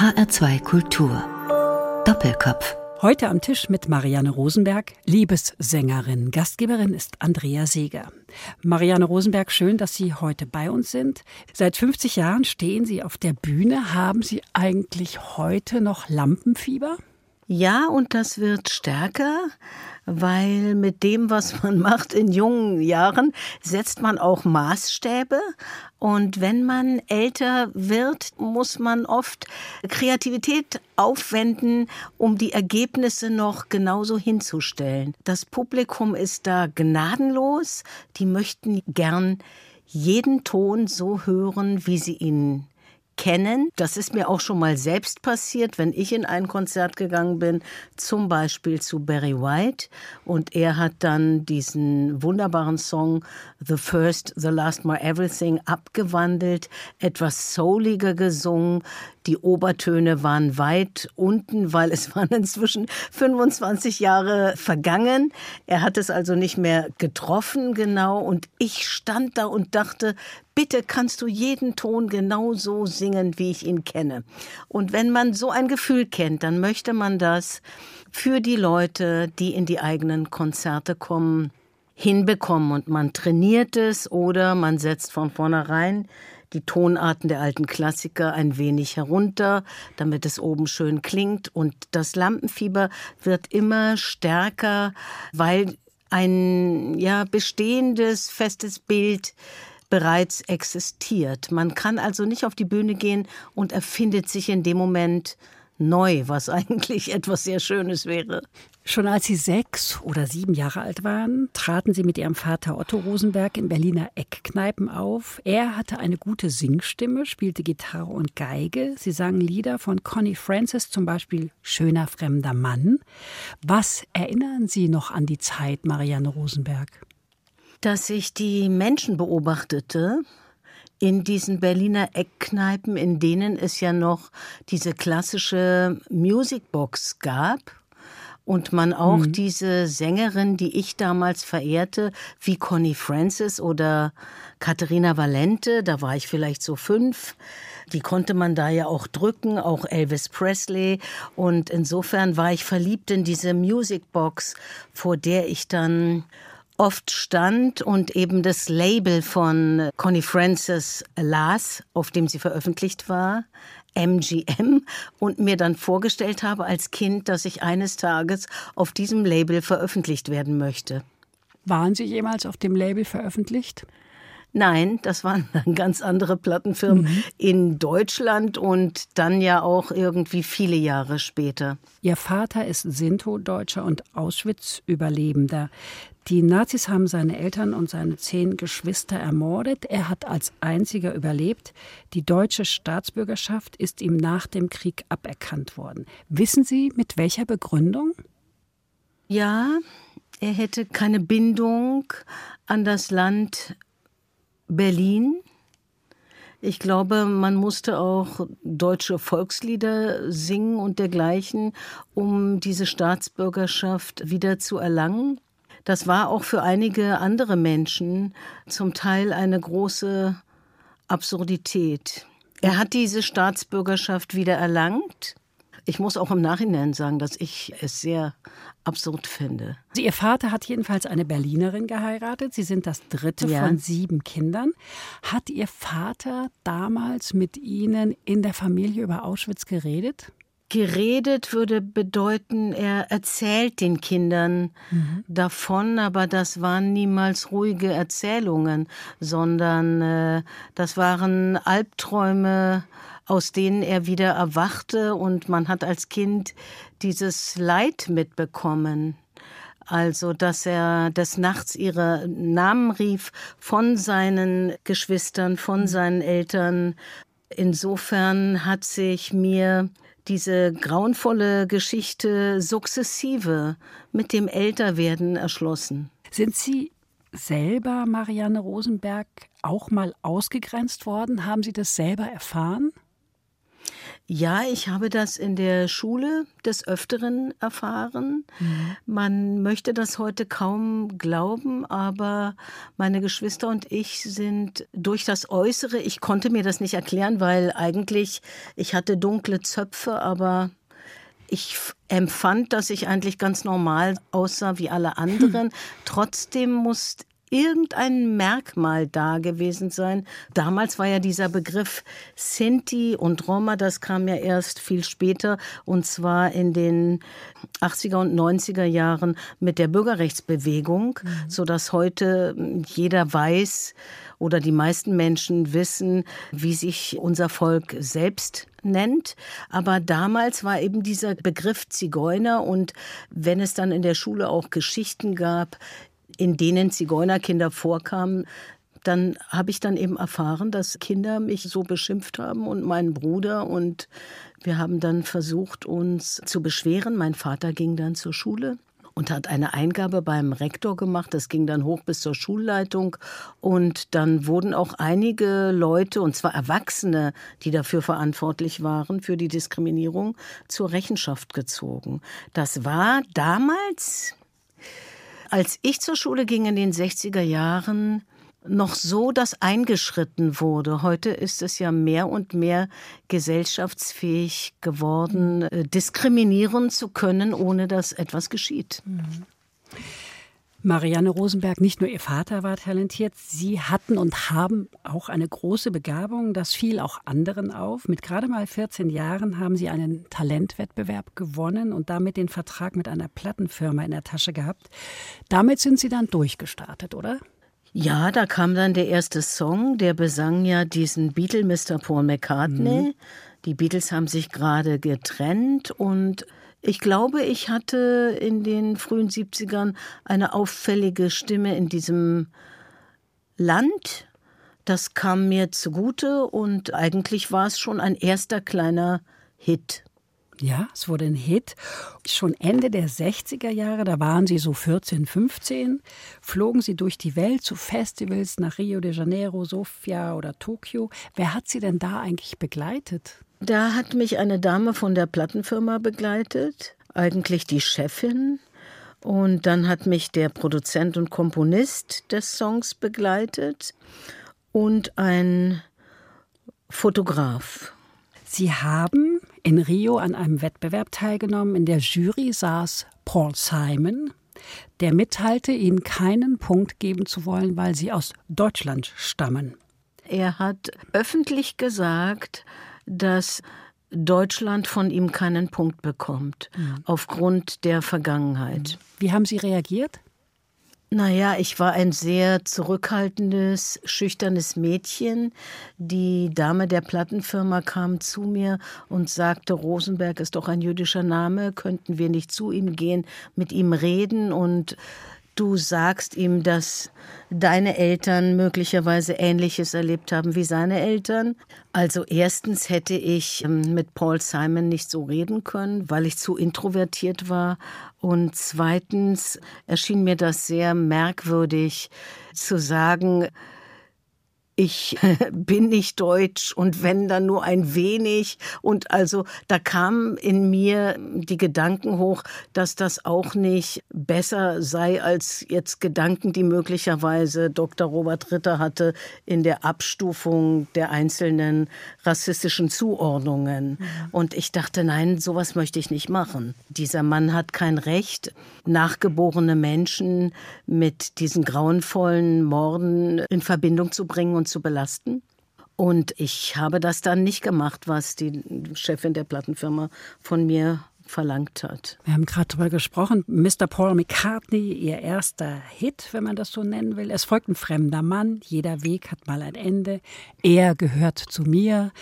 HR2 Kultur. Doppelkopf. Heute am Tisch mit Marianne Rosenberg, Liebessängerin. Gastgeberin ist Andrea Seeger. Marianne Rosenberg, schön, dass Sie heute bei uns sind. Seit 50 Jahren stehen Sie auf der Bühne. Haben Sie eigentlich heute noch Lampenfieber? Ja, und das wird stärker, weil mit dem, was man macht in jungen Jahren, setzt man auch Maßstäbe. Und wenn man älter wird, muss man oft Kreativität aufwenden, um die Ergebnisse noch genauso hinzustellen. Das Publikum ist da gnadenlos. Die möchten gern jeden Ton so hören, wie sie ihn kennen. Das ist mir auch schon mal selbst passiert, wenn ich in ein Konzert gegangen bin, zum Beispiel zu Barry White. Und er hat dann diesen wunderbaren Song The First, The Last, My Everything abgewandelt, etwas souliger gesungen. Die Obertöne waren weit unten, weil es waren inzwischen 25 Jahre vergangen. Er hat es also nicht mehr getroffen, genau. Und ich stand da und dachte, bitte kannst du jeden Ton genau so singen, wie ich ihn kenne. Und wenn man so ein Gefühl kennt, dann möchte man das für die Leute, die in die eigenen Konzerte kommen, hinbekommen. Und man trainiert es oder man setzt von vornherein die Tonarten der alten Klassiker ein wenig herunter, damit es oben schön klingt. Und das Lampenfieber wird immer stärker, weil ein ja bestehendes festes Bild bereits existiert. Man kann also nicht auf die Bühne gehen und erfindet sich in dem Moment neu, was eigentlich etwas sehr Schönes wäre. Schon als Sie sechs oder sieben Jahre alt waren, traten Sie mit Ihrem Vater Otto Rosenberg in Berliner Eckkneipen auf. Er hatte eine gute Singstimme, spielte Gitarre und Geige. Sie sangen Lieder von Connie Francis, zum Beispiel Schöner fremder Mann. Was erinnern Sie noch an die Zeit, Marianne Rosenberg? Dass ich die Menschen beobachtete, in diesen Berliner Eckkneipen, in denen es ja noch diese klassische Musicbox gab und man auch mhm. diese Sängerin, die ich damals verehrte, wie Connie Francis oder Katharina Valente, da war ich vielleicht so fünf, die konnte man da ja auch drücken, auch Elvis Presley. Und insofern war ich verliebt in diese Musicbox, vor der ich dann oft stand und eben das Label von Connie Francis las, auf dem sie veröffentlicht war. MGM und mir dann vorgestellt habe als Kind, dass ich eines Tages auf diesem Label veröffentlicht werden möchte. Waren Sie jemals auf dem Label veröffentlicht? Nein, das waren dann ganz andere Plattenfirmen mhm. in Deutschland und dann ja auch irgendwie viele Jahre später. Ihr Vater ist Sinto-Deutscher und Auschwitz-Überlebender. Die Nazis haben seine Eltern und seine zehn Geschwister ermordet. Er hat als einziger überlebt. Die deutsche Staatsbürgerschaft ist ihm nach dem Krieg aberkannt worden. Wissen Sie, mit welcher Begründung? Ja, er hätte keine Bindung an das Land Berlin. Ich glaube, man musste auch deutsche Volkslieder singen und dergleichen, um diese Staatsbürgerschaft wieder zu erlangen. Das war auch für einige andere Menschen zum Teil eine große Absurdität. Er hat diese Staatsbürgerschaft wieder erlangt ich muss auch im Nachhinein sagen, dass ich es sehr absurd finde. Also Ihr Vater hat jedenfalls eine Berlinerin geheiratet. Sie sind das dritte ja. von sieben Kindern. Hat Ihr Vater damals mit Ihnen in der Familie über Auschwitz geredet? Geredet würde bedeuten, er erzählt den Kindern mhm. davon, aber das waren niemals ruhige Erzählungen, sondern äh, das waren Albträume aus denen er wieder erwachte und man hat als Kind dieses Leid mitbekommen. Also, dass er des Nachts ihre Namen rief von seinen Geschwistern, von seinen Eltern. Insofern hat sich mir diese grauenvolle Geschichte sukzessive mit dem Älterwerden erschlossen. Sind Sie selber, Marianne Rosenberg, auch mal ausgegrenzt worden? Haben Sie das selber erfahren? Ja, ich habe das in der Schule des Öfteren erfahren. Mhm. Man möchte das heute kaum glauben, aber meine Geschwister und ich sind durch das Äußere, ich konnte mir das nicht erklären, weil eigentlich ich hatte dunkle Zöpfe, aber ich empfand, dass ich eigentlich ganz normal aussah wie alle anderen. Trotzdem musste irgendein Merkmal da gewesen sein. Damals war ja dieser Begriff Sinti und Roma, das kam ja erst viel später und zwar in den 80er und 90er Jahren mit der Bürgerrechtsbewegung, mhm. so dass heute jeder weiß oder die meisten Menschen wissen, wie sich unser Volk selbst nennt. Aber damals war eben dieser Begriff Zigeuner und wenn es dann in der Schule auch Geschichten gab, in denen Zigeunerkinder vorkamen, dann habe ich dann eben erfahren, dass Kinder mich so beschimpft haben und meinen Bruder und wir haben dann versucht, uns zu beschweren. Mein Vater ging dann zur Schule und hat eine Eingabe beim Rektor gemacht. Das ging dann hoch bis zur Schulleitung. Und dann wurden auch einige Leute, und zwar Erwachsene, die dafür verantwortlich waren, für die Diskriminierung, zur Rechenschaft gezogen. Das war damals als ich zur Schule ging in den 60er Jahren, noch so, dass eingeschritten wurde. Heute ist es ja mehr und mehr gesellschaftsfähig geworden, äh, diskriminieren zu können, ohne dass etwas geschieht. Mhm. Marianne Rosenberg, nicht nur Ihr Vater war talentiert, Sie hatten und haben auch eine große Begabung. Das fiel auch anderen auf. Mit gerade mal 14 Jahren haben Sie einen Talentwettbewerb gewonnen und damit den Vertrag mit einer Plattenfirma in der Tasche gehabt. Damit sind Sie dann durchgestartet, oder? Ja, da kam dann der erste Song, der besang ja diesen Beatle Mr. Paul McCartney. Mhm. Die Beatles haben sich gerade getrennt und ich glaube, ich hatte in den frühen 70ern eine auffällige Stimme in diesem Land. Das kam mir zugute und eigentlich war es schon ein erster kleiner Hit. Ja, es wurde ein Hit. Schon Ende der 60er Jahre, da waren Sie so 14, 15, flogen Sie durch die Welt zu Festivals nach Rio de Janeiro, Sofia oder Tokio. Wer hat Sie denn da eigentlich begleitet? Da hat mich eine Dame von der Plattenfirma begleitet, eigentlich die Chefin. Und dann hat mich der Produzent und Komponist des Songs begleitet und ein Fotograf. Sie haben in Rio an einem Wettbewerb teilgenommen. In der Jury saß Paul Simon, der mitteilte, Ihnen keinen Punkt geben zu wollen, weil Sie aus Deutschland stammen. Er hat öffentlich gesagt, dass Deutschland von ihm keinen Punkt bekommt, mhm. aufgrund der Vergangenheit. Wie haben Sie reagiert? Naja, ich war ein sehr zurückhaltendes, schüchternes Mädchen. Die Dame der Plattenfirma kam zu mir und sagte, Rosenberg ist doch ein jüdischer Name, könnten wir nicht zu ihm gehen, mit ihm reden und du sagst ihm, dass deine Eltern möglicherweise Ähnliches erlebt haben wie seine Eltern. Also erstens hätte ich ähm, mit Paul Simon nicht so reden können, weil ich zu introvertiert war. Und zweitens erschien mir das sehr merkwürdig zu sagen, ich bin nicht deutsch und wenn dann nur ein wenig. Und also da kamen in mir die Gedanken hoch, dass das auch nicht besser sei als jetzt Gedanken, die möglicherweise Dr. Robert Ritter hatte in der Abstufung der einzelnen rassistischen Zuordnungen. Mhm. Und ich dachte, nein, sowas möchte ich nicht machen. Dieser Mann hat kein Recht, nachgeborene Menschen mit diesen grauenvollen Morden in Verbindung zu bringen und zu belasten. Und ich habe das dann nicht gemacht, was die Chefin der Plattenfirma von mir verlangt hat. Wir haben gerade darüber gesprochen. Mr. Paul McCartney, ihr erster Hit, wenn man das so nennen will. Es folgt ein fremder Mann. Jeder Weg hat mal ein Ende. Er gehört zu mir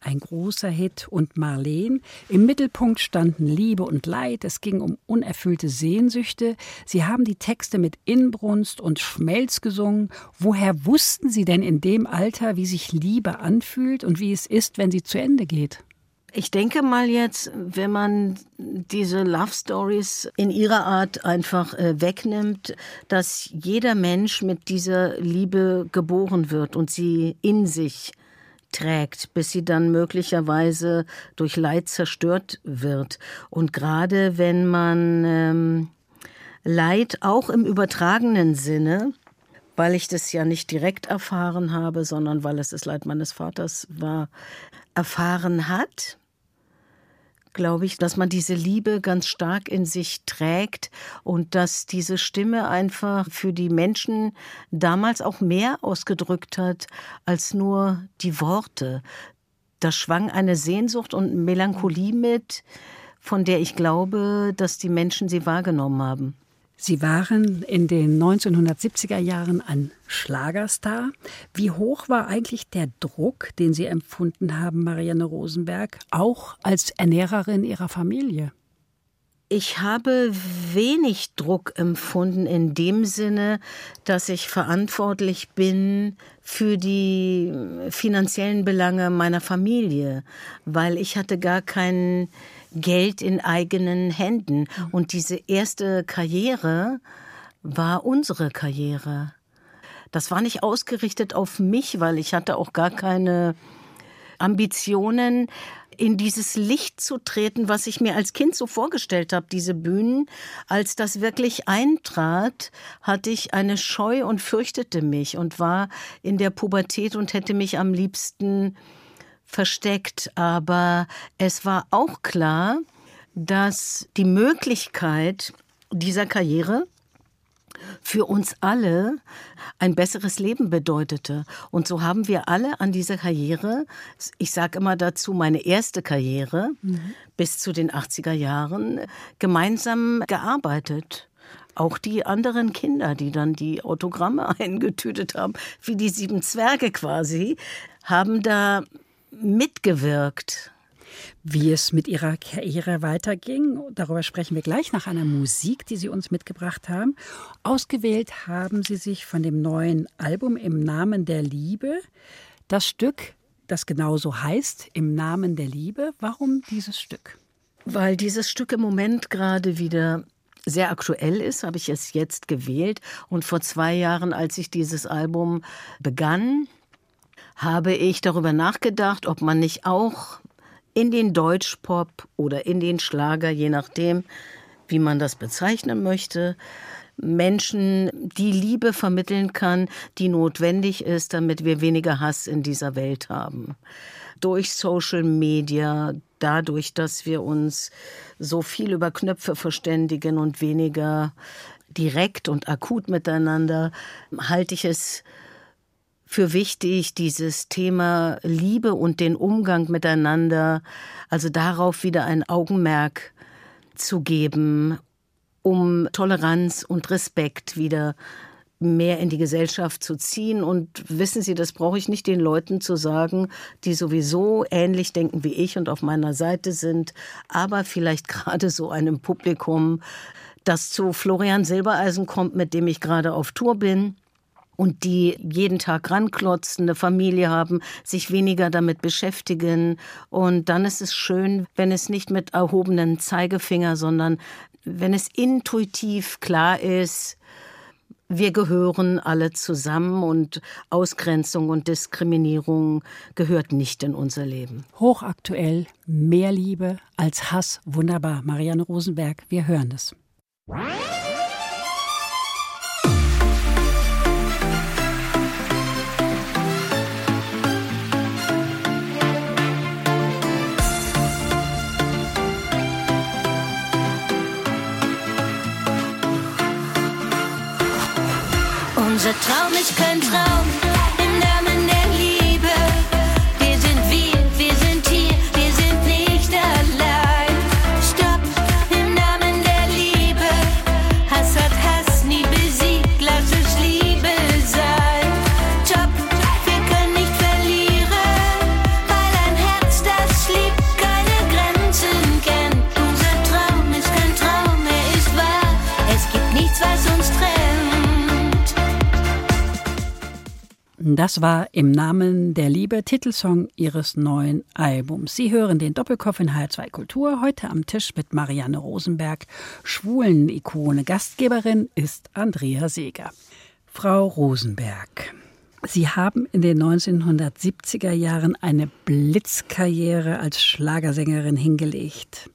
ein großer Hit, und Marleen. Im Mittelpunkt standen Liebe und Leid, es ging um unerfüllte Sehnsüchte. Sie haben die Texte mit Inbrunst und Schmelz gesungen. Woher wussten Sie denn in dem Alter, wie sich Liebe anfühlt und wie es ist, wenn sie zu Ende geht? Ich denke mal jetzt, wenn man diese Love Stories in ihrer Art einfach äh, wegnimmt, dass jeder Mensch mit dieser Liebe geboren wird und sie in sich trägt, bis sie dann möglicherweise durch Leid zerstört wird. Und gerade wenn man ähm, Leid auch im übertragenen Sinne, weil ich das ja nicht direkt erfahren habe, sondern weil es das Leid meines Vaters war, erfahren hat, glaube ich, dass man diese Liebe ganz stark in sich trägt und dass diese Stimme einfach für die Menschen damals auch mehr ausgedrückt hat als nur die Worte. Da schwang eine Sehnsucht und Melancholie mit, von der ich glaube, dass die Menschen sie wahrgenommen haben. Sie waren in den 1970er Jahren ein Schlagerstar. Wie hoch war eigentlich der Druck, den Sie empfunden haben, Marianne Rosenberg, auch als Ernährerin Ihrer Familie? Ich habe wenig Druck empfunden in dem Sinne, dass ich verantwortlich bin für die finanziellen Belange meiner Familie, weil ich hatte gar keinen Geld in eigenen Händen. Und diese erste Karriere war unsere Karriere. Das war nicht ausgerichtet auf mich, weil ich hatte auch gar keine Ambitionen, in dieses Licht zu treten, was ich mir als Kind so vorgestellt habe, diese Bühnen. Als das wirklich eintrat, hatte ich eine Scheu und fürchtete mich und war in der Pubertät und hätte mich am liebsten versteckt, aber es war auch klar, dass die Möglichkeit dieser Karriere für uns alle ein besseres Leben bedeutete. Und so haben wir alle an dieser Karriere, ich sage immer dazu, meine erste Karriere mhm. bis zu den 80er Jahren, gemeinsam gearbeitet. Auch die anderen Kinder, die dann die Autogramme eingetütet haben, wie die sieben Zwerge quasi, haben da mitgewirkt. Wie es mit Ihrer Karriere weiterging, darüber sprechen wir gleich nach einer Musik, die Sie uns mitgebracht haben. Ausgewählt haben Sie sich von dem neuen Album Im Namen der Liebe das Stück, das genauso heißt, Im Namen der Liebe. Warum dieses Stück? Weil dieses Stück im Moment gerade wieder sehr aktuell ist, habe ich es jetzt gewählt. Und vor zwei Jahren, als ich dieses Album begann, habe ich darüber nachgedacht, ob man nicht auch in den Deutschpop oder in den Schlager, je nachdem, wie man das bezeichnen möchte, Menschen die Liebe vermitteln kann, die notwendig ist, damit wir weniger Hass in dieser Welt haben. Durch Social Media, dadurch, dass wir uns so viel über Knöpfe verständigen und weniger direkt und akut miteinander, halte ich es für wichtig, dieses Thema Liebe und den Umgang miteinander, also darauf wieder ein Augenmerk zu geben, um Toleranz und Respekt wieder mehr in die Gesellschaft zu ziehen. Und wissen Sie, das brauche ich nicht den Leuten zu sagen, die sowieso ähnlich denken wie ich und auf meiner Seite sind, aber vielleicht gerade so einem Publikum, das zu Florian Silbereisen kommt, mit dem ich gerade auf Tour bin und die jeden Tag ranklotzen, eine Familie haben, sich weniger damit beschäftigen. Und dann ist es schön, wenn es nicht mit erhobenen Zeigefinger, sondern wenn es intuitiv klar ist, wir gehören alle zusammen und Ausgrenzung und Diskriminierung gehört nicht in unser Leben. Hochaktuell, mehr Liebe als Hass. Wunderbar. Marianne Rosenberg, wir hören es. Unser Traum ist kein Traum. Das war im Namen der Liebe Titelsong ihres neuen Albums. Sie hören den Doppelkopf in H2 Kultur heute am Tisch mit Marianne Rosenberg, Schwulen-Ikone. Gastgeberin ist Andrea Seeger. Frau Rosenberg, Sie haben in den 1970er Jahren eine Blitzkarriere als Schlagersängerin hingelegt.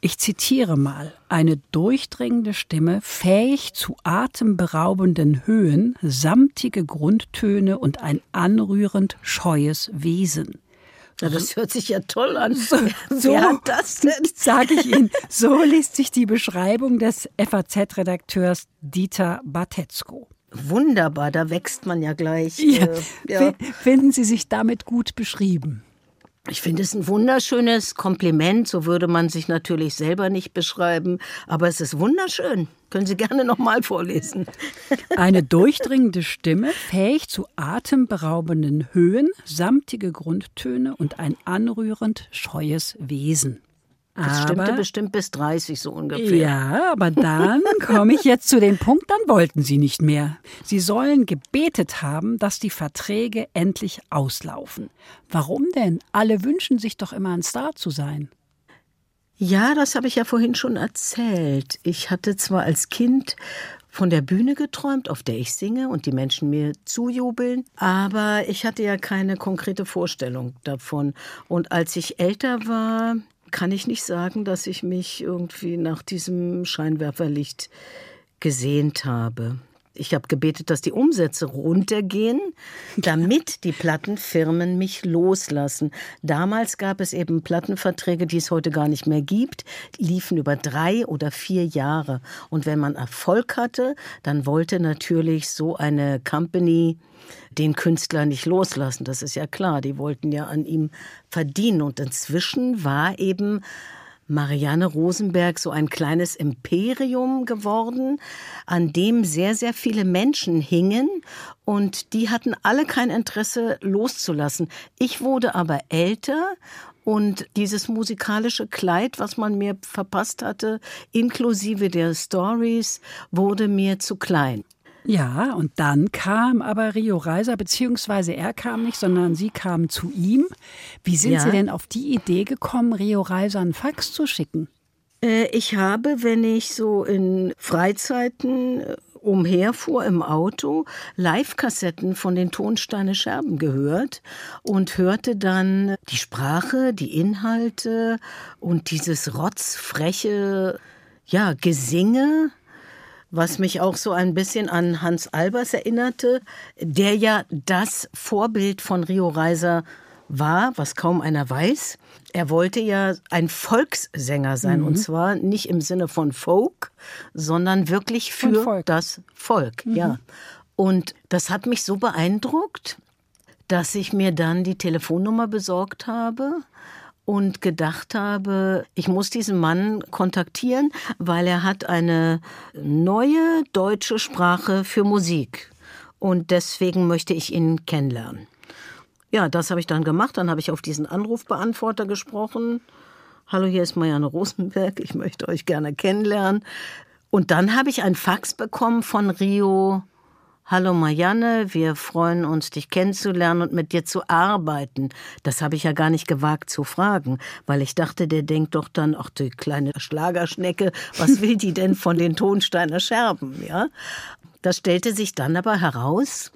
Ich zitiere mal, eine durchdringende Stimme, fähig zu atemberaubenden Höhen, samtige Grundtöne und ein anrührend scheues Wesen. Ja, das hört sich ja toll an. So, Wer hat das denn? Sage ich Ihnen. So liest sich die Beschreibung des FAZ-Redakteurs Dieter Batetzko. Wunderbar, da wächst man ja gleich. Ja, äh, ja. Finden Sie sich damit gut beschrieben? Ich finde es ein wunderschönes Kompliment. So würde man sich natürlich selber nicht beschreiben. Aber es ist wunderschön. Können Sie gerne nochmal vorlesen. Eine durchdringende Stimme, fähig zu atemberaubenden Höhen, samtige Grundtöne und ein anrührend scheues Wesen. Das Aber- stimmte bestimmt bis 30 so ungefähr. Ja, aber dann komme ich jetzt zu dem Punkt, dann wollten sie nicht mehr. Sie sollen gebetet haben, dass die Verträge endlich auslaufen. Warum denn? Alle wünschen sich doch immer ein Star zu sein. Ja, das habe ich ja vorhin schon erzählt. Ich hatte zwar als Kind von der Bühne geträumt, auf der ich singe und die Menschen mir zujubeln, aber ich hatte ja keine konkrete Vorstellung davon. Und als ich älter war, kann ich nicht sagen, dass ich mich irgendwie nach diesem Scheinwerferlicht gesehnt habe. Ich habe gebetet, dass die Umsätze runtergehen, damit die Plattenfirmen mich loslassen. Damals gab es eben Plattenverträge, die es heute gar nicht mehr gibt, liefen über drei oder vier Jahre. Und wenn man Erfolg hatte, dann wollte natürlich so eine Company den Künstler nicht loslassen. Das ist ja klar. Die wollten ja an ihm verdienen. Und inzwischen war eben Marianne Rosenberg so ein kleines Imperium geworden, an dem sehr, sehr viele Menschen hingen und die hatten alle kein Interesse loszulassen. Ich wurde aber älter und dieses musikalische Kleid, was man mir verpasst hatte, inklusive der Stories, wurde mir zu klein. Ja, und dann kam aber Rio Reiser, beziehungsweise er kam nicht, sondern sie kam zu ihm. Wie sind Ja. Sie denn auf die Idee gekommen, Rio Reiser einen Fax zu schicken? Äh, Ich habe, wenn ich so in Freizeiten äh, umherfuhr im Auto, Live-Kassetten von den Tonsteine Scherben gehört und hörte dann die Sprache, die Inhalte und dieses rotzfreche, ja, Gesinge, was mich auch so ein bisschen an Hans Albers erinnerte, der ja das Vorbild von Rio Reiser war, was kaum einer weiß. Er wollte ja ein Volkssänger sein und zwar nicht im Sinne von Folk, sondern wirklich für Volk. das Volk, ja. Und das hat mich so beeindruckt, dass ich mir dann die Telefonnummer besorgt habe und gedacht habe, ich muss diesen Mann kontaktieren, weil er hat eine neue deutsche Sprache für Musik. Und deswegen möchte ich ihn kennenlernen. Ja, das habe ich dann gemacht. Dann habe ich auf diesen Anrufbeantworter gesprochen. Hallo, hier ist Marianne Rosenberg. Ich möchte euch gerne kennenlernen. Und dann habe ich ein Fax bekommen von Rio. Hallo Marianne, wir freuen uns, dich kennenzulernen und mit dir zu arbeiten. Das habe ich ja gar nicht gewagt zu fragen, weil ich dachte, der denkt doch dann, ach die kleine Schlagerschnecke, was will die denn von den Tonsteiner Scherben, ja? Das stellte sich dann aber heraus,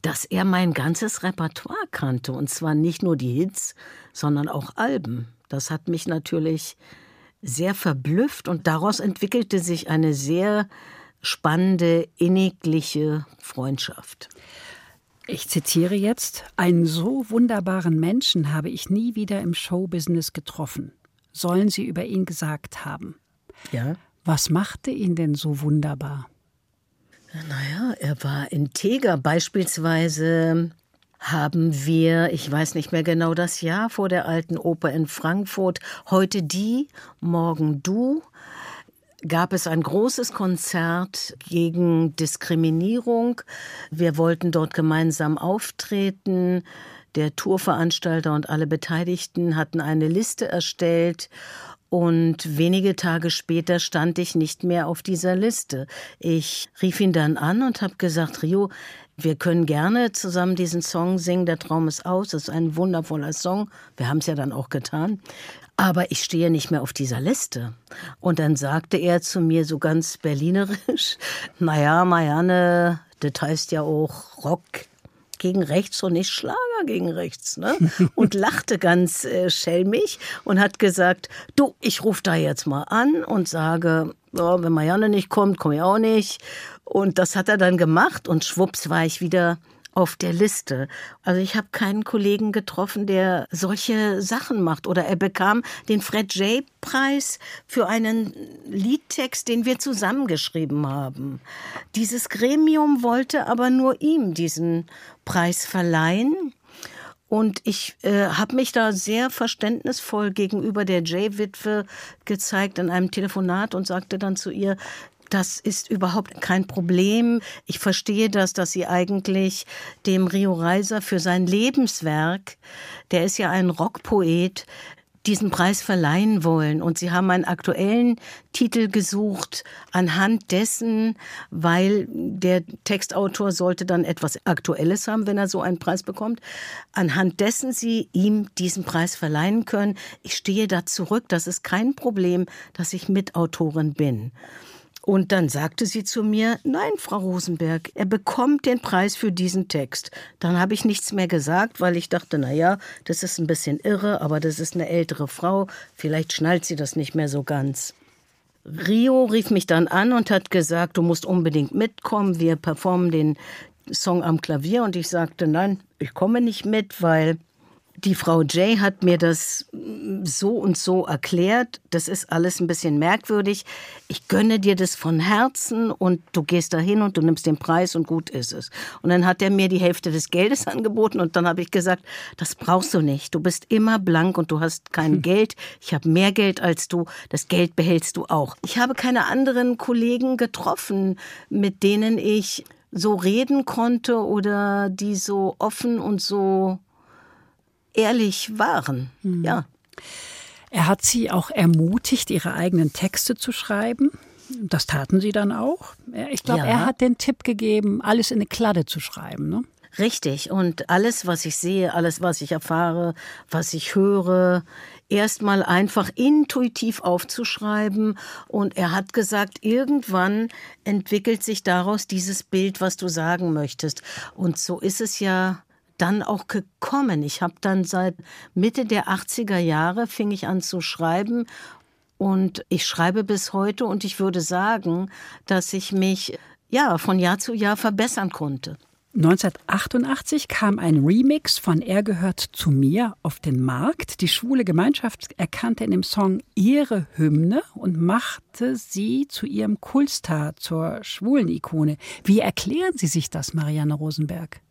dass er mein ganzes Repertoire kannte. Und zwar nicht nur die Hits, sondern auch Alben. Das hat mich natürlich sehr verblüfft und daraus entwickelte sich eine sehr spannende, innigliche Freundschaft. Ich zitiere jetzt, einen so wunderbaren Menschen habe ich nie wieder im Showbusiness getroffen. Sollen Sie über ihn gesagt haben. Ja. Was machte ihn denn so wunderbar? Naja, er war integer. Beispielsweise haben wir, ich weiß nicht mehr genau das Jahr vor der alten Oper in Frankfurt, heute die, morgen du, gab es ein großes Konzert gegen Diskriminierung. Wir wollten dort gemeinsam auftreten. Der Tourveranstalter und alle Beteiligten hatten eine Liste erstellt. Und wenige Tage später stand ich nicht mehr auf dieser Liste. Ich rief ihn dann an und habe gesagt, Rio, wir können gerne zusammen diesen Song singen. Der Traum ist aus. Das ist ein wundervoller Song. Wir haben es ja dann auch getan. Aber ich stehe nicht mehr auf dieser Liste. Und dann sagte er zu mir so ganz berlinerisch, naja, Marianne, das heißt ja auch Rock gegen rechts und nicht Schlager gegen rechts. Ne? Und lachte ganz äh, schelmig und hat gesagt, du, ich rufe da jetzt mal an und sage, oh, wenn Marianne nicht kommt, komme ich auch nicht. Und das hat er dann gemacht und schwupps war ich wieder auf der Liste. Also ich habe keinen Kollegen getroffen, der solche Sachen macht. Oder er bekam den Fred J. Preis für einen Liedtext, den wir zusammengeschrieben haben. Dieses Gremium wollte aber nur ihm diesen Preis verleihen. Und ich äh, habe mich da sehr verständnisvoll gegenüber der Jay-Witwe gezeigt in einem Telefonat und sagte dann zu ihr, das ist überhaupt kein Problem. Ich verstehe das, dass Sie eigentlich dem Rio Reiser für sein Lebenswerk, der ist ja ein Rockpoet, diesen Preis verleihen wollen. Und sie haben einen aktuellen Titel gesucht anhand dessen, weil der Textautor sollte dann etwas Aktuelles haben, wenn er so einen Preis bekommt, anhand dessen sie ihm diesen Preis verleihen können. Ich stehe da zurück, das ist kein Problem, dass ich Mitautorin bin. Und dann sagte sie zu mir, nein, Frau Rosenberg, er bekommt den Preis für diesen Text. Dann habe ich nichts mehr gesagt, weil ich dachte, na ja, das ist ein bisschen irre, aber das ist eine ältere Frau, vielleicht schnallt sie das nicht mehr so ganz. Rio rief mich dann an und hat gesagt, du musst unbedingt mitkommen, wir performen den Song am Klavier und ich sagte, nein, ich komme nicht mit, weil die Frau Jay hat mir das so und so erklärt. Das ist alles ein bisschen merkwürdig. Ich gönne dir das von Herzen und du gehst dahin und du nimmst den Preis und gut ist es. Und dann hat er mir die Hälfte des Geldes angeboten und dann habe ich gesagt, das brauchst du nicht. Du bist immer blank und du hast kein hm. Geld. Ich habe mehr Geld als du. Das Geld behältst du auch. Ich habe keine anderen Kollegen getroffen, mit denen ich so reden konnte oder die so offen und so ehrlich waren. Mhm. Ja. Er hat sie auch ermutigt, ihre eigenen Texte zu schreiben. Das taten sie dann auch. Ich glaube, ja. er hat den Tipp gegeben, alles in eine Kladde zu schreiben. Ne? Richtig. Und alles, was ich sehe, alles, was ich erfahre, was ich höre, erstmal einfach intuitiv aufzuschreiben. Und er hat gesagt, irgendwann entwickelt sich daraus dieses Bild, was du sagen möchtest. Und so ist es ja dann auch gekommen. Ich habe dann seit Mitte der 80er Jahre fing ich an zu schreiben und ich schreibe bis heute und ich würde sagen, dass ich mich ja von Jahr zu Jahr verbessern konnte. 1988 kam ein Remix von Er gehört zu mir auf den Markt. Die schwule Gemeinschaft erkannte in dem Song ihre Hymne und machte sie zu ihrem Kultstar, zur schwulen Ikone. Wie erklären Sie sich das, Marianne Rosenberg?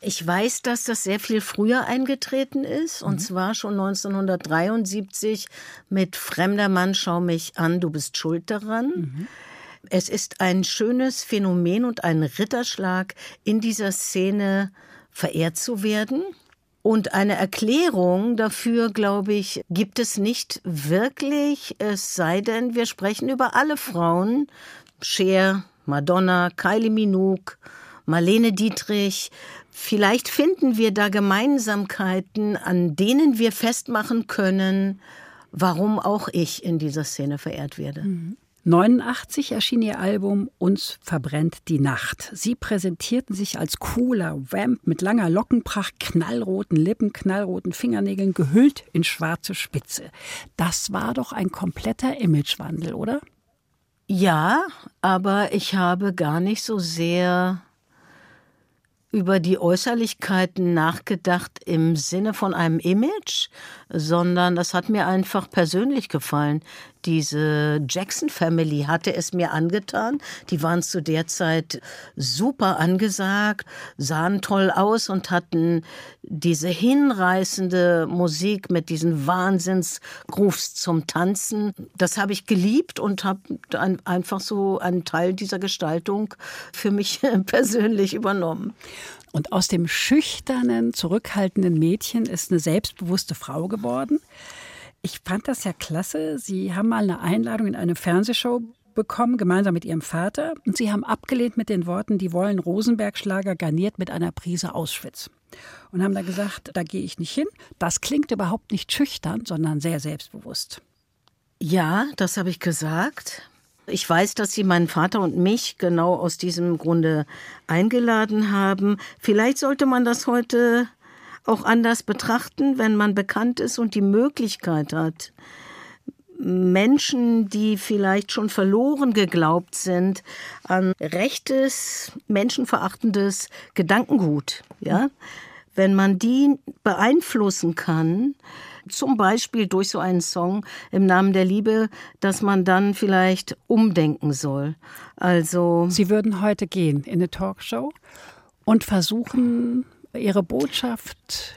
Ich weiß, dass das sehr viel früher eingetreten ist, und mhm. zwar schon 1973 mit Fremder Mann, schau mich an, du bist schuld daran. Mhm. Es ist ein schönes Phänomen und ein Ritterschlag, in dieser Szene verehrt zu werden. Und eine Erklärung dafür, glaube ich, gibt es nicht wirklich, es sei denn, wir sprechen über alle Frauen. Cher, Madonna, Kylie Minogue, Marlene Dietrich, Vielleicht finden wir da Gemeinsamkeiten, an denen wir festmachen können, warum auch ich in dieser Szene verehrt werde. Mhm. 89 erschien ihr Album Uns verbrennt die Nacht. Sie präsentierten sich als cooler Vamp mit langer Lockenpracht, knallroten Lippen, knallroten Fingernägeln, gehüllt in schwarze Spitze. Das war doch ein kompletter Imagewandel, oder? Ja, aber ich habe gar nicht so sehr über die Äußerlichkeiten nachgedacht im Sinne von einem Image, sondern das hat mir einfach persönlich gefallen. Diese Jackson Family hatte es mir angetan. Die waren zu der Zeit super angesagt, sahen toll aus und hatten diese hinreißende Musik mit diesen Wahnsinnsgrooves zum Tanzen. Das habe ich geliebt und habe einfach so einen Teil dieser Gestaltung für mich persönlich übernommen. Und aus dem schüchternen, zurückhaltenden Mädchen ist eine selbstbewusste Frau geworden. Ich fand das ja klasse. Sie haben mal eine Einladung in eine Fernsehshow bekommen, gemeinsam mit ihrem Vater. Und sie haben abgelehnt mit den Worten, die wollen Rosenberg-Schlager garniert mit einer Prise Auschwitz. Und haben da gesagt, da gehe ich nicht hin. Das klingt überhaupt nicht schüchtern, sondern sehr selbstbewusst. Ja, das habe ich gesagt. Ich weiß, dass Sie meinen Vater und mich genau aus diesem Grunde eingeladen haben. Vielleicht sollte man das heute auch anders betrachten, wenn man bekannt ist und die Möglichkeit hat, Menschen, die vielleicht schon verloren geglaubt sind, an rechtes, menschenverachtendes Gedankengut, ja, wenn man die beeinflussen kann, zum Beispiel durch so einen Song im Namen der Liebe, dass man dann vielleicht umdenken soll. Also Sie würden heute gehen in eine Talkshow und versuchen, Ihre Botschaft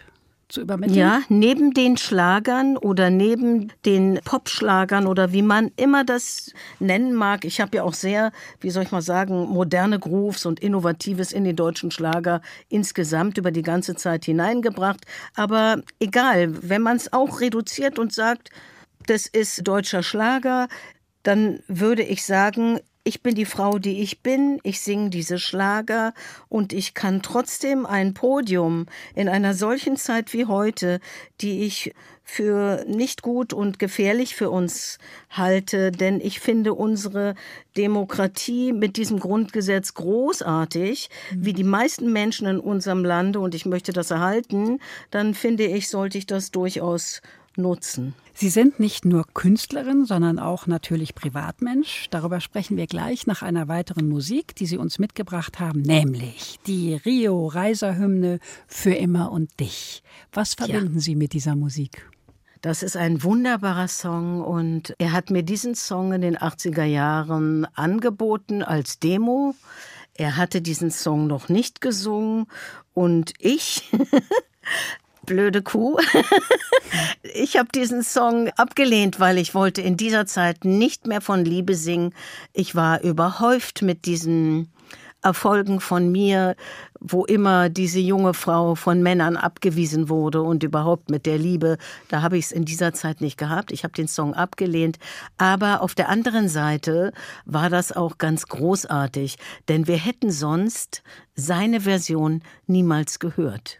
zu übermitteln? Ja, neben den Schlagern oder neben den Popschlagern oder wie man immer das nennen mag. Ich habe ja auch sehr, wie soll ich mal sagen, moderne Grooves und Innovatives in den deutschen Schlager insgesamt über die ganze Zeit hineingebracht. Aber egal, wenn man es auch reduziert und sagt, das ist deutscher Schlager, dann würde ich sagen, ich bin die Frau, die ich bin, ich singe diese Schlager. Und ich kann trotzdem ein Podium in einer solchen Zeit wie heute, die ich für nicht gut und gefährlich für uns halte, denn ich finde unsere Demokratie mit diesem Grundgesetz großartig, mhm. wie die meisten Menschen in unserem Lande. Und ich möchte das erhalten, dann finde ich, sollte ich das durchaus nutzen. Sie sind nicht nur Künstlerin, sondern auch natürlich Privatmensch. Darüber sprechen wir gleich nach einer weiteren Musik, die Sie uns mitgebracht haben, nämlich die Rio Reiser Hymne für immer und dich. Was verbinden ja. Sie mit dieser Musik? Das ist ein wunderbarer Song und er hat mir diesen Song in den 80er Jahren angeboten als Demo. Er hatte diesen Song noch nicht gesungen und ich blöde Kuh. ich habe diesen Song abgelehnt, weil ich wollte in dieser Zeit nicht mehr von Liebe singen. Ich war überhäuft mit diesen Erfolgen von mir, wo immer diese junge Frau von Männern abgewiesen wurde und überhaupt mit der Liebe, da habe ich es in dieser Zeit nicht gehabt. Ich habe den Song abgelehnt. Aber auf der anderen Seite war das auch ganz großartig, denn wir hätten sonst seine Version niemals gehört.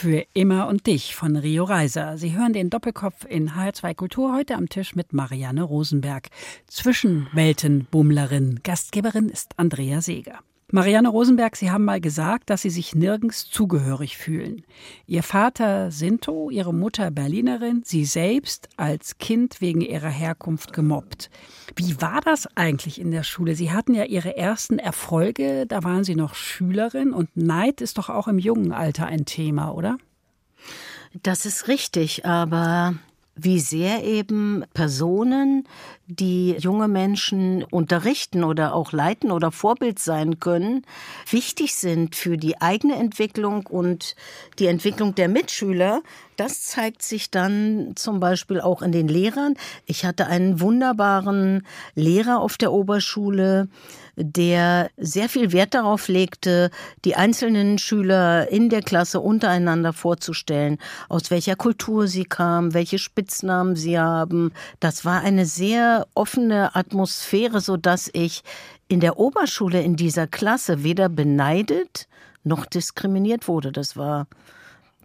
Für immer und dich von Rio Reiser. Sie hören den Doppelkopf in HR2 Kultur heute am Tisch mit Marianne Rosenberg. Zwischenweltenbummlerin. Gastgeberin ist Andrea Seeger. Marianne Rosenberg, Sie haben mal gesagt, dass Sie sich nirgends zugehörig fühlen. Ihr Vater Sinto, Ihre Mutter Berlinerin, Sie selbst als Kind wegen Ihrer Herkunft gemobbt. Wie war das eigentlich in der Schule? Sie hatten ja Ihre ersten Erfolge, da waren Sie noch Schülerin und Neid ist doch auch im jungen Alter ein Thema, oder? Das ist richtig, aber wie sehr eben Personen, die junge Menschen unterrichten oder auch leiten oder Vorbild sein können, wichtig sind für die eigene Entwicklung und die Entwicklung der Mitschüler. Das zeigt sich dann zum Beispiel auch in den Lehrern. Ich hatte einen wunderbaren Lehrer auf der Oberschule, der sehr viel Wert darauf legte, die einzelnen Schüler in der Klasse untereinander vorzustellen, aus welcher Kultur sie kamen, welche Spitznamen sie haben. Das war eine sehr offene Atmosphäre, so dass ich in der Oberschule in dieser Klasse weder beneidet noch diskriminiert wurde. Das war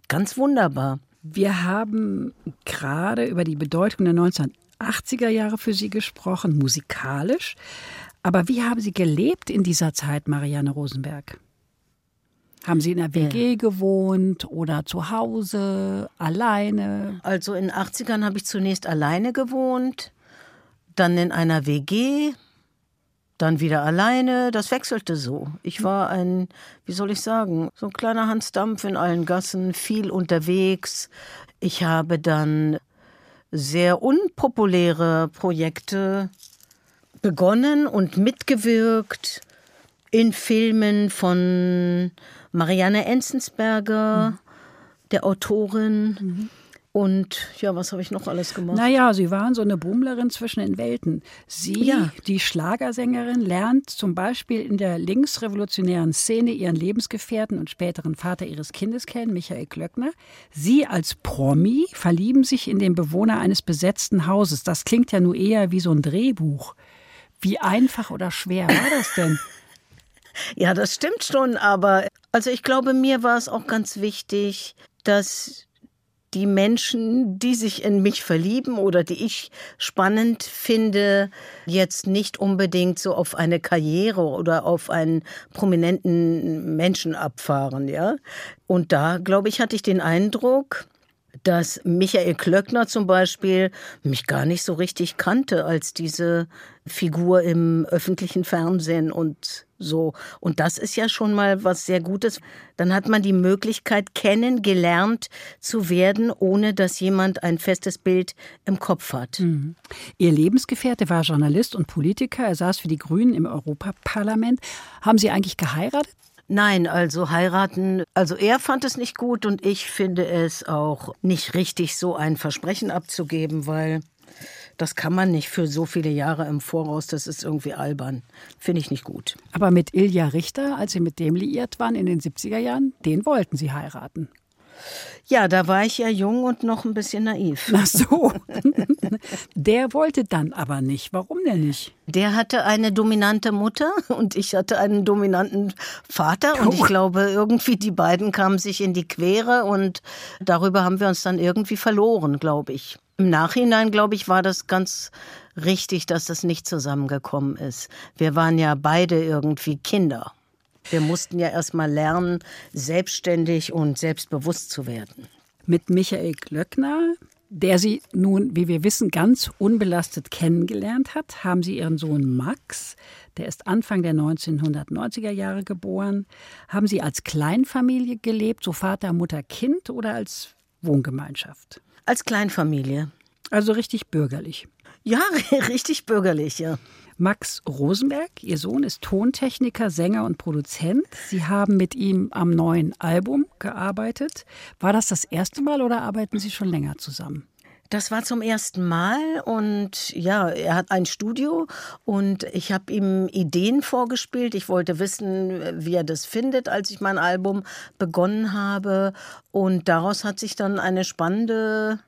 ganz wunderbar. Wir haben gerade über die Bedeutung der 1980er Jahre für Sie gesprochen, musikalisch. Aber wie haben Sie gelebt in dieser Zeit, Marianne Rosenberg? Haben Sie in der WG ja. gewohnt oder zu Hause, alleine? Also in den 80ern habe ich zunächst alleine gewohnt, dann in einer WG dann wieder alleine. Das wechselte so. Ich war ein, wie soll ich sagen, so ein kleiner Hans Dampf in allen Gassen, viel unterwegs. Ich habe dann sehr unpopuläre Projekte begonnen und mitgewirkt in Filmen von Marianne Enzensberger, mhm. der Autorin. Mhm. Und ja, was habe ich noch alles gemacht? Naja, Sie waren so eine Bummlerin zwischen den Welten. Sie, ja. die Schlagersängerin, lernt zum Beispiel in der linksrevolutionären Szene ihren Lebensgefährten und späteren Vater ihres Kindes kennen, Michael Klöckner. Sie als Promi verlieben sich in den Bewohner eines besetzten Hauses. Das klingt ja nur eher wie so ein Drehbuch. Wie einfach oder schwer war das denn? Ja, das stimmt schon, aber also ich glaube, mir war es auch ganz wichtig, dass die Menschen, die sich in mich verlieben oder die ich spannend finde, jetzt nicht unbedingt so auf eine Karriere oder auf einen prominenten Menschen abfahren, ja. Und da, glaube ich, hatte ich den Eindruck, dass Michael Klöckner zum Beispiel mich gar nicht so richtig kannte als diese Figur im öffentlichen Fernsehen und so. Und das ist ja schon mal was sehr Gutes. Dann hat man die Möglichkeit, kennengelernt zu werden, ohne dass jemand ein festes Bild im Kopf hat. Mhm. Ihr Lebensgefährte war Journalist und Politiker. Er saß für die Grünen im Europaparlament. Haben Sie eigentlich geheiratet? Nein, also heiraten, also er fand es nicht gut und ich finde es auch nicht richtig, so ein Versprechen abzugeben, weil das kann man nicht für so viele Jahre im Voraus, das ist irgendwie albern. Finde ich nicht gut. Aber mit Ilja Richter, als Sie mit dem liiert waren in den 70er Jahren, den wollten Sie heiraten. Ja, da war ich ja jung und noch ein bisschen naiv. Ach so. Der wollte dann aber nicht. Warum denn nicht? Der hatte eine dominante Mutter und ich hatte einen dominanten Vater. Und ich glaube, irgendwie die beiden kamen sich in die Quere und darüber haben wir uns dann irgendwie verloren, glaube ich. Im Nachhinein, glaube ich, war das ganz richtig, dass das nicht zusammengekommen ist. Wir waren ja beide irgendwie Kinder. Wir mussten ja erst mal lernen, selbstständig und selbstbewusst zu werden. Mit Michael Glöckner, der Sie nun, wie wir wissen, ganz unbelastet kennengelernt hat, haben Sie Ihren Sohn Max, der ist Anfang der 1990er Jahre geboren. Haben Sie als Kleinfamilie gelebt, so Vater, Mutter, Kind oder als Wohngemeinschaft? Als Kleinfamilie. Also richtig bürgerlich. Ja, richtig bürgerlich, ja. Max Rosenberg, Ihr Sohn, ist Tontechniker, Sänger und Produzent. Sie haben mit ihm am neuen Album gearbeitet. War das das erste Mal oder arbeiten Sie schon länger zusammen? Das war zum ersten Mal und ja, er hat ein Studio und ich habe ihm Ideen vorgespielt. Ich wollte wissen, wie er das findet, als ich mein Album begonnen habe und daraus hat sich dann eine spannende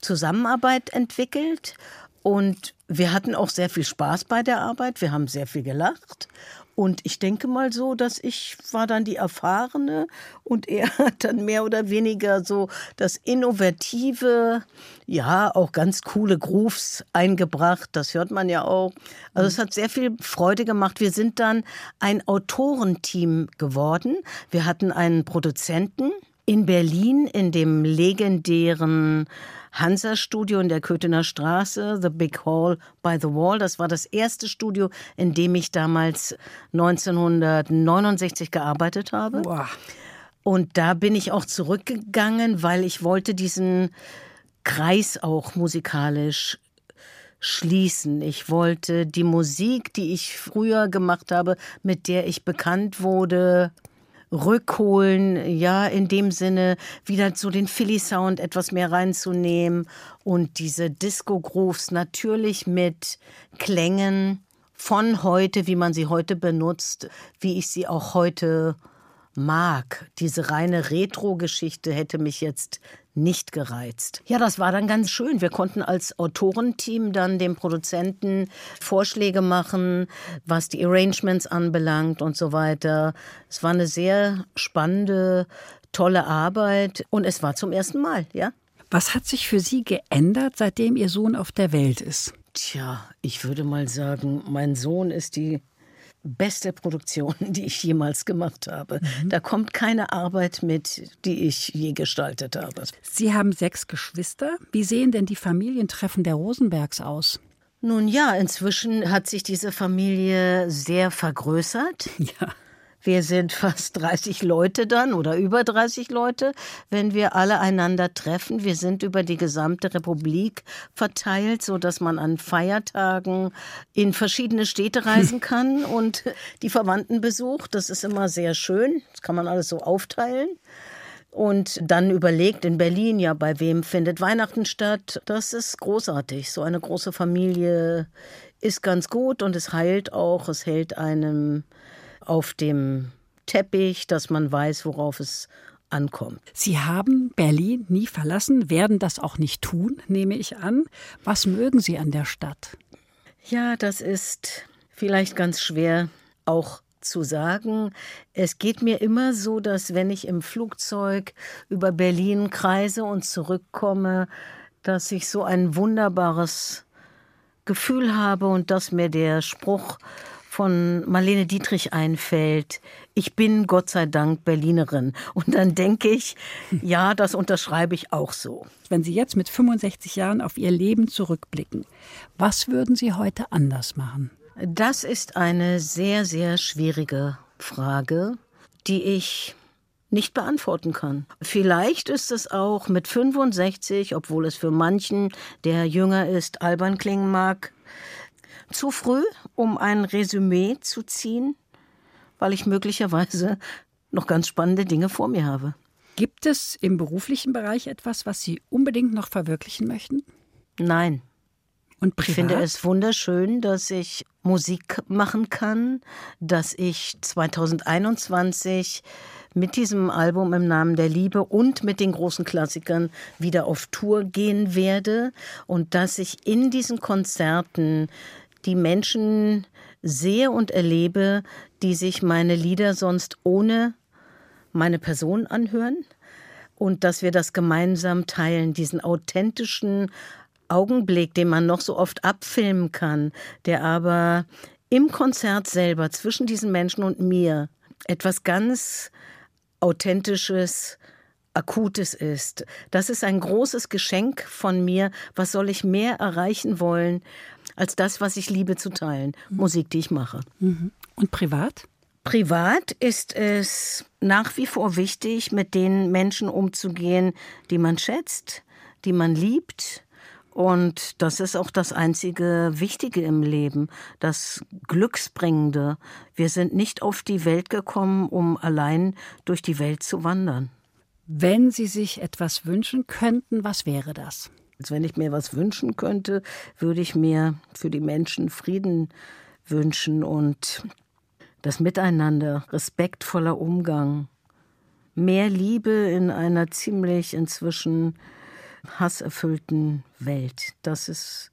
Zusammenarbeit entwickelt und wir hatten auch sehr viel Spaß bei der Arbeit. Wir haben sehr viel gelacht. Und ich denke mal so, dass ich war dann die Erfahrene und er hat dann mehr oder weniger so das Innovative, ja, auch ganz coole Grooves eingebracht. Das hört man ja auch. Also es hat sehr viel Freude gemacht. Wir sind dann ein Autorenteam geworden. Wir hatten einen Produzenten in Berlin in dem legendären Hansa-Studio in der Köthener Straße, The Big Hall by the Wall. Das war das erste Studio, in dem ich damals 1969 gearbeitet habe. Boah. Und da bin ich auch zurückgegangen, weil ich wollte diesen Kreis auch musikalisch schließen. Ich wollte die Musik, die ich früher gemacht habe, mit der ich bekannt wurde, rückholen, ja, in dem Sinne wieder so den Philly-Sound etwas mehr reinzunehmen und diese Disco-Grooves natürlich mit Klängen von heute, wie man sie heute benutzt, wie ich sie auch heute mag. Diese reine Retro-Geschichte hätte mich jetzt nicht gereizt. Ja, das war dann ganz schön. Wir konnten als Autorenteam dann dem Produzenten Vorschläge machen, was die Arrangements anbelangt und so weiter. Es war eine sehr spannende, tolle Arbeit und es war zum ersten Mal, ja. Was hat sich für Sie geändert, seitdem Ihr Sohn auf der Welt ist? Tja, ich würde mal sagen, mein Sohn ist die beste Produktion, die ich jemals gemacht habe. Mhm. Da kommt keine Arbeit mit, die ich je gestaltet habe. Sie haben sechs Geschwister. Wie sehen denn die Familientreffen der Rosenbergs aus? Nun ja, inzwischen hat sich diese Familie sehr vergrößert. Ja. Wir sind fast 30 Leute dann oder über 30 Leute, wenn wir alle einander treffen. Wir sind über die gesamte Republik verteilt, so dass man an Feiertagen in verschiedene Städte reisen kann und die Verwandten besucht. Das ist immer sehr schön. Das kann man alles so aufteilen. Und dann überlegt in Berlin, ja, bei wem findet Weihnachten statt? Das ist großartig. So eine große Familie ist ganz gut und es heilt auch, es hält einem auf dem Teppich, dass man weiß, worauf es ankommt. Sie haben Berlin nie verlassen, werden das auch nicht tun, nehme ich an. Was mögen Sie an der Stadt? Ja, das ist vielleicht ganz schwer auch zu sagen. Es geht mir immer so, dass wenn ich im Flugzeug über Berlin kreise und zurückkomme, dass ich so ein wunderbares Gefühl habe und dass mir der Spruch von Marlene Dietrich einfällt, ich bin Gott sei Dank Berlinerin. Und dann denke ich, ja, das unterschreibe ich auch so. Wenn Sie jetzt mit 65 Jahren auf Ihr Leben zurückblicken, was würden Sie heute anders machen? Das ist eine sehr, sehr schwierige Frage, die ich nicht beantworten kann. Vielleicht ist es auch mit 65, obwohl es für manchen, der jünger ist, albern klingen mag, zu früh, um ein Resümee zu ziehen, weil ich möglicherweise noch ganz spannende Dinge vor mir habe. Gibt es im beruflichen Bereich etwas, was Sie unbedingt noch verwirklichen möchten? Nein. Und privat? Ich finde es wunderschön, dass ich Musik machen kann, dass ich 2021 mit diesem Album im Namen der Liebe und mit den großen Klassikern wieder auf Tour gehen werde und dass ich in diesen Konzerten die Menschen sehe und erlebe, die sich meine Lieder sonst ohne meine Person anhören und dass wir das gemeinsam teilen, diesen authentischen Augenblick, den man noch so oft abfilmen kann, der aber im Konzert selber zwischen diesen Menschen und mir etwas ganz Authentisches, Akutes ist. Das ist ein großes Geschenk von mir. Was soll ich mehr erreichen wollen, als das, was ich liebe zu teilen? Mhm. Musik, die ich mache. Mhm. Und privat? Privat ist es nach wie vor wichtig, mit den Menschen umzugehen, die man schätzt, die man liebt. Und das ist auch das einzige Wichtige im Leben, das Glücksbringende. Wir sind nicht auf die Welt gekommen, um allein durch die Welt zu wandern. Wenn Sie sich etwas wünschen könnten, was wäre das? Also wenn ich mir was wünschen könnte, würde ich mir für die Menschen Frieden wünschen und das Miteinander, respektvoller Umgang, mehr Liebe in einer ziemlich inzwischen hasserfüllten Welt. Das ist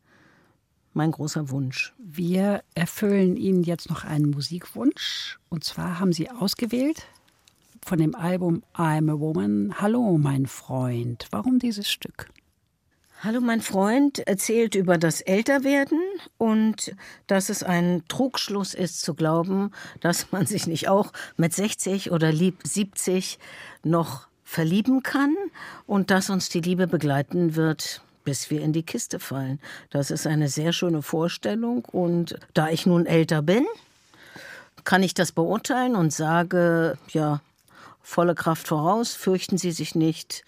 mein großer Wunsch. Wir erfüllen Ihnen jetzt noch einen Musikwunsch. Und zwar haben Sie ausgewählt von dem Album I'm a Woman. Hallo, mein Freund. Warum dieses Stück? Hallo, mein Freund erzählt über das Älterwerden und dass es ein Trugschluss ist zu glauben, dass man sich nicht auch mit 60 oder 70 noch verlieben kann und dass uns die Liebe begleiten wird bis wir in die Kiste fallen. Das ist eine sehr schöne Vorstellung und da ich nun älter bin, kann ich das beurteilen und sage, ja, volle Kraft voraus, fürchten Sie sich nicht.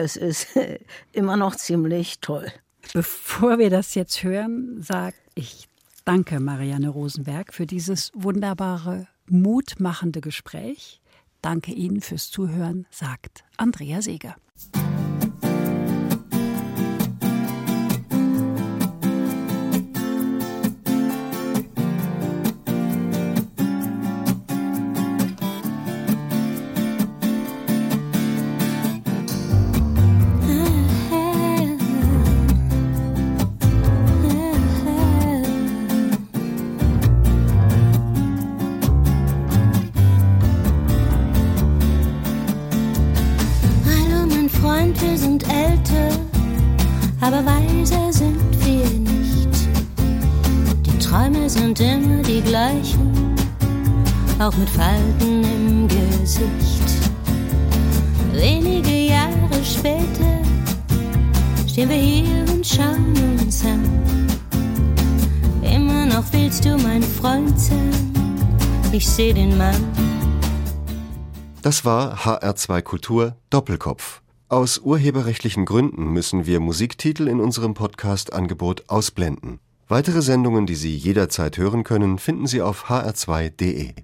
Es ist immer noch ziemlich toll. Bevor wir das jetzt hören, sage ich danke Marianne Rosenberg für dieses wunderbare, mutmachende Gespräch. Danke Ihnen fürs Zuhören, sagt Andrea Seeger. Auch mit Falten im Gesicht. Wenige Jahre später stehen wir hier und schauen uns an. Noch willst du mein Freund sein? Ich seh den Mann. Das war HR2 Kultur Doppelkopf. Aus urheberrechtlichen Gründen müssen wir Musiktitel in unserem Podcast-Angebot ausblenden. Weitere Sendungen, die Sie jederzeit hören können, finden Sie auf hr2.de.